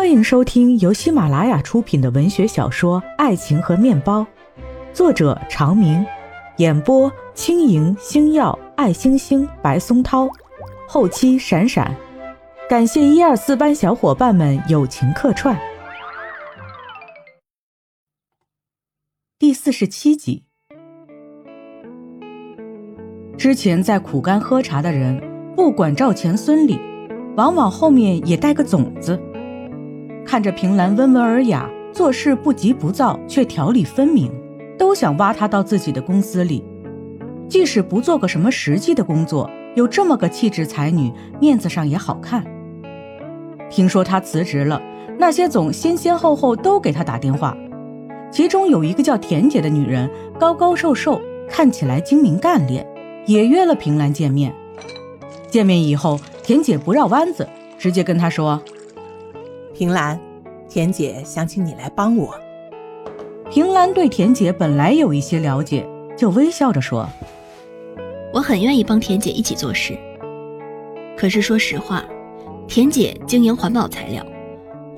欢迎收听由喜马拉雅出品的文学小说《爱情和面包》，作者长明，演播轻盈、星耀、爱星星、白松涛，后期闪闪，感谢一二四班小伙伴们友情客串。第四十七集，之前在苦干喝茶的人，不管赵钱孙李，往往后面也带个种子。看着平兰温文尔雅，做事不急不躁，却条理分明，都想挖她到自己的公司里。即使不做个什么实际的工作，有这么个气质才女，面子上也好看。听说她辞职了，那些总先先后后都给她打电话，其中有一个叫田姐的女人，高高瘦瘦，看起来精明干练，也约了平兰见面。见面以后，田姐不绕弯子，直接跟她说。平兰，田姐想请你来帮我。平兰对田姐本来有一些了解，就微笑着说：“我很愿意帮田姐一起做事。可是说实话，田姐经营环保材料，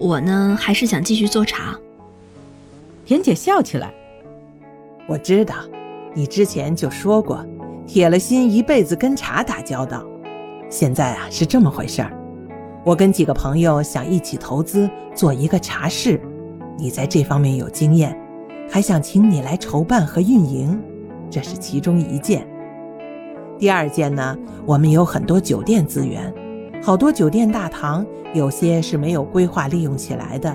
我呢还是想继续做茶。”田姐笑起来：“我知道，你之前就说过，铁了心一辈子跟茶打交道。现在啊，是这么回事儿。”我跟几个朋友想一起投资做一个茶室，你在这方面有经验，还想请你来筹办和运营，这是其中一件。第二件呢，我们有很多酒店资源，好多酒店大堂，有些是没有规划利用起来的，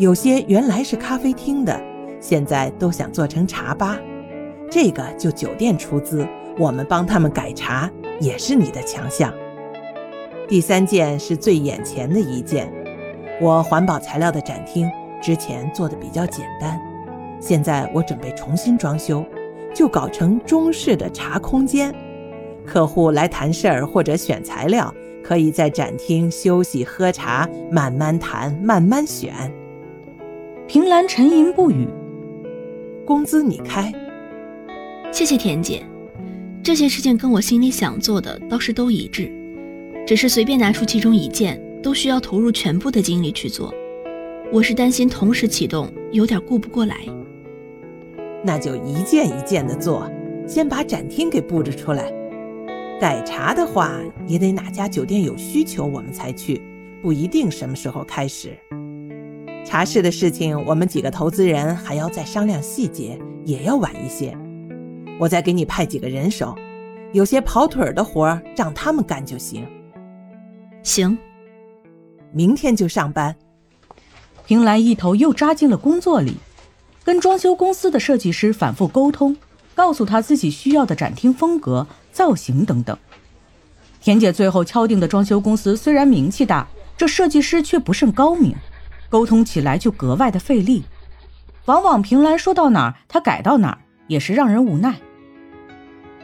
有些原来是咖啡厅的，现在都想做成茶吧。这个就酒店出资，我们帮他们改茶，也是你的强项。第三件是最眼前的一件，我环保材料的展厅之前做的比较简单，现在我准备重新装修，就搞成中式的茶空间。客户来谈事儿或者选材料，可以在展厅休息喝茶，慢慢谈，慢慢选。平兰沉吟不语，工资你开。谢谢田姐，这些事情跟我心里想做的倒是都一致。只是随便拿出其中一件，都需要投入全部的精力去做。我是担心同时启动有点顾不过来。那就一件一件的做，先把展厅给布置出来。改茶的话，也得哪家酒店有需求我们才去，不一定什么时候开始。茶室的事情，我们几个投资人还要再商量细节，也要晚一些。我再给你派几个人手，有些跑腿的活儿让他们干就行。行，明天就上班。平兰一头又扎进了工作里，跟装修公司的设计师反复沟通，告诉他自己需要的展厅风格、造型等等。田姐最后敲定的装修公司虽然名气大，这设计师却不甚高明，沟通起来就格外的费力。往往平兰说到哪儿，他改到哪儿，也是让人无奈。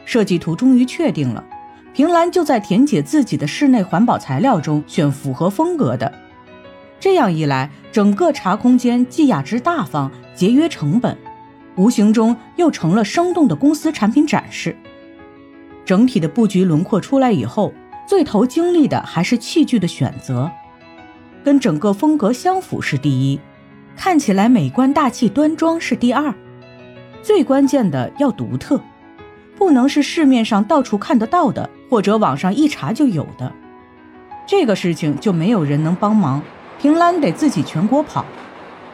设计图终于确定了。平兰就在填写自己的室内环保材料中选符合风格的，这样一来，整个茶空间既雅致大方、节约成本，无形中又成了生动的公司产品展示。整体的布局轮廓出来以后，最投精力的还是器具的选择，跟整个风格相符是第一，看起来美观大气端庄是第二，最关键的要独特，不能是市面上到处看得到的。或者网上一查就有的，这个事情就没有人能帮忙，平兰得自己全国跑，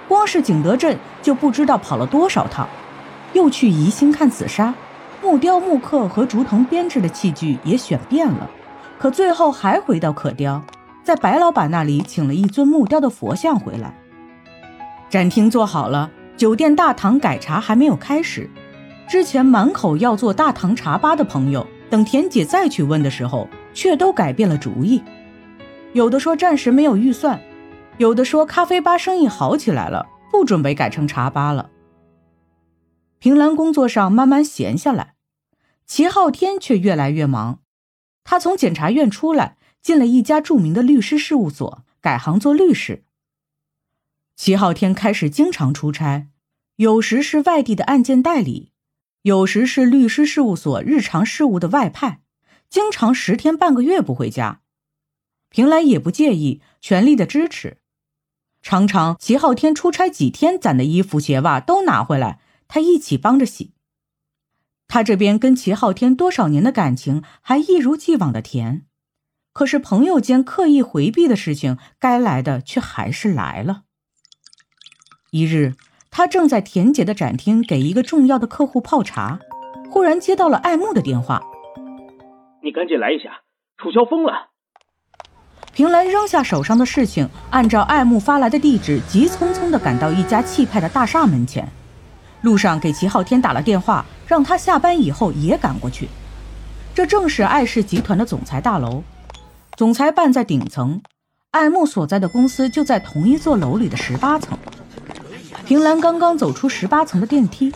光是景德镇就不知道跑了多少趟，又去宜兴看紫砂，木雕、木刻和竹藤编制的器具也选遍了，可最后还回到可雕，在白老板那里请了一尊木雕的佛像回来。展厅做好了，酒店大堂改茶还没有开始，之前满口要做大堂茶吧的朋友。等田姐再去问的时候，却都改变了主意。有的说暂时没有预算，有的说咖啡吧生意好起来了，不准备改成茶吧了。平兰工作上慢慢闲下来，齐昊天却越来越忙。他从检察院出来，进了一家著名的律师事务所，改行做律师。齐昊天开始经常出差，有时是外地的案件代理。有时是律师事务所日常事务的外派，经常十天半个月不回家。平兰也不介意，全力的支持。常常齐昊天出差几天攒的衣服鞋袜都拿回来，他一起帮着洗。他这边跟齐昊天多少年的感情还一如既往的甜，可是朋友间刻意回避的事情，该来的却还是来了。一日，他正在田姐的展厅给一个重要的客户泡茶，忽然接到了爱慕的电话：“你赶紧来一下，楚萧疯了。”平兰扔下手上的事情，按照爱慕发来的地址，急匆匆地赶到一家气派的大厦门前。路上给齐昊天打了电话，让他下班以后也赶过去。这正是爱氏集团的总裁大楼，总裁办在顶层，爱慕所在的公司就在同一座楼里的十八层。平兰刚刚走出十八层的电梯，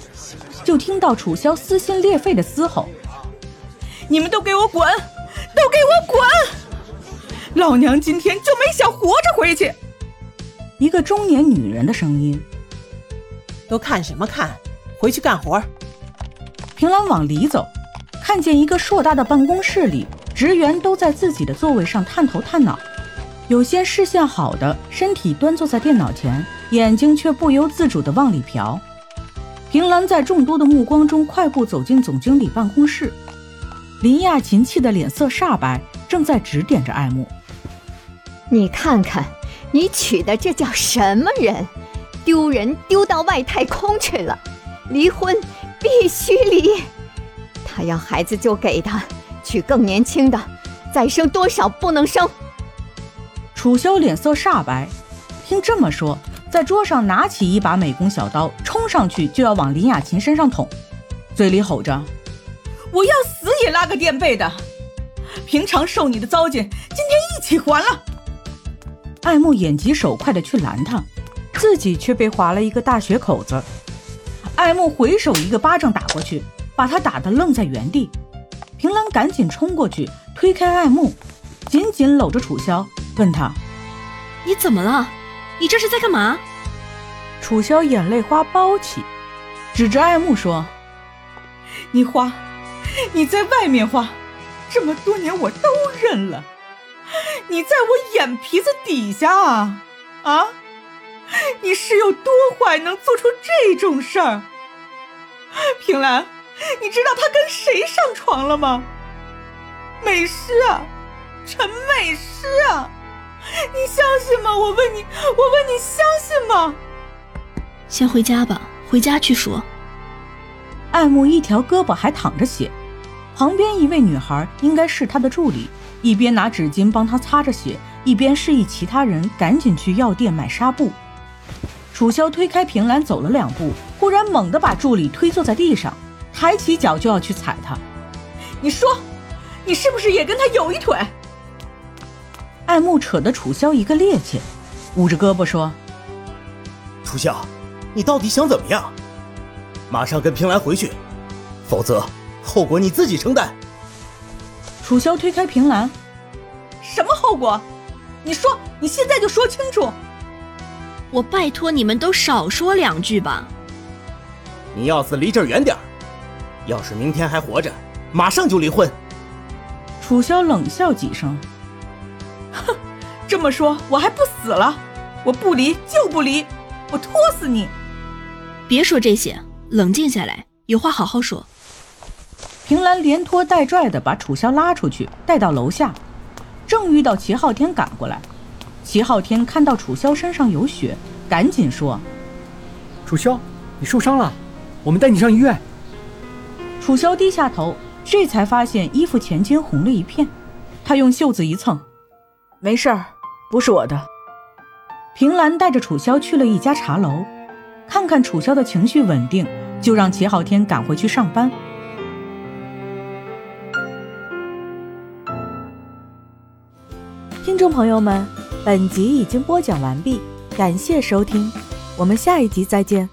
就听到楚萧撕心裂肺的嘶吼：“你们都给我滚！都给我滚！老娘今天就没想活着回去！”一个中年女人的声音：“都看什么看？回去干活！”平兰往里走，看见一个硕大的办公室里，职员都在自己的座位上探头探脑，有些视线好的，身体端坐在电脑前。眼睛却不由自主地往里瞟。平兰在众多的目光中快步走进总经理办公室，林亚琴气得脸色煞白，正在指点着爱慕：“你看看，你娶的这叫什么人？丢人丢到外太空去了！离婚必须离！他要孩子就给他，娶更年轻的，再生多少不能生。”楚萧脸色煞白，听这么说。在桌上拿起一把美工小刀，冲上去就要往林雅琴身上捅，嘴里吼着：“我要死也拉个垫背的！平常受你的糟践，今天一起还了！”爱慕眼疾手快的去拦他，自己却被划了一个大血口子。爱慕回手一个巴掌打过去，把他打得愣在原地。平兰赶紧冲过去推开爱慕，紧紧搂着楚萧，问他：“你怎么了？”你这是在干嘛？楚萧眼泪花包起，指着爱慕说：“你花，你在外面花，这么多年我都认了。你在我眼皮子底下啊啊！你是有多坏，能做出这种事儿？平兰，你知道他跟谁上床了吗？美诗啊，陈美诗啊！”你相信吗？我问你，我问你相信吗？先回家吧，回家去说。爱慕一条胳膊还淌着血，旁边一位女孩应该是他的助理，一边拿纸巾帮他擦着血，一边示意其他人赶紧去药店买纱布。楚萧推开平兰走了两步，忽然猛地把助理推坐在地上，抬起脚就要去踩他。你说，你是不是也跟他有一腿？爱慕扯得楚萧一个趔趄，捂着胳膊说：“楚萧，你到底想怎么样？马上跟平兰回去，否则后果你自己承担。”楚萧推开平兰：“什么后果？你说，你现在就说清楚。我拜托你们都少说两句吧。你要是离这儿远点儿，要是明天还活着，马上就离婚。”楚萧冷笑几声。哼，这么说我还不死了？我不离就不离，我拖死你！别说这些，冷静下来，有话好好说。平兰连拖带拽的把楚萧拉出去，带到楼下，正遇到齐昊天赶过来。齐昊天看到楚萧身上有血，赶紧说：“楚萧，你受伤了，我们带你上医院。”楚萧低下头，这才发现衣服前襟红了一片，他用袖子一蹭。没事儿，不是我的。平兰带着楚萧去了一家茶楼，看看楚萧的情绪稳定，就让齐昊天赶回去上班。听众朋友们，本集已经播讲完毕，感谢收听，我们下一集再见。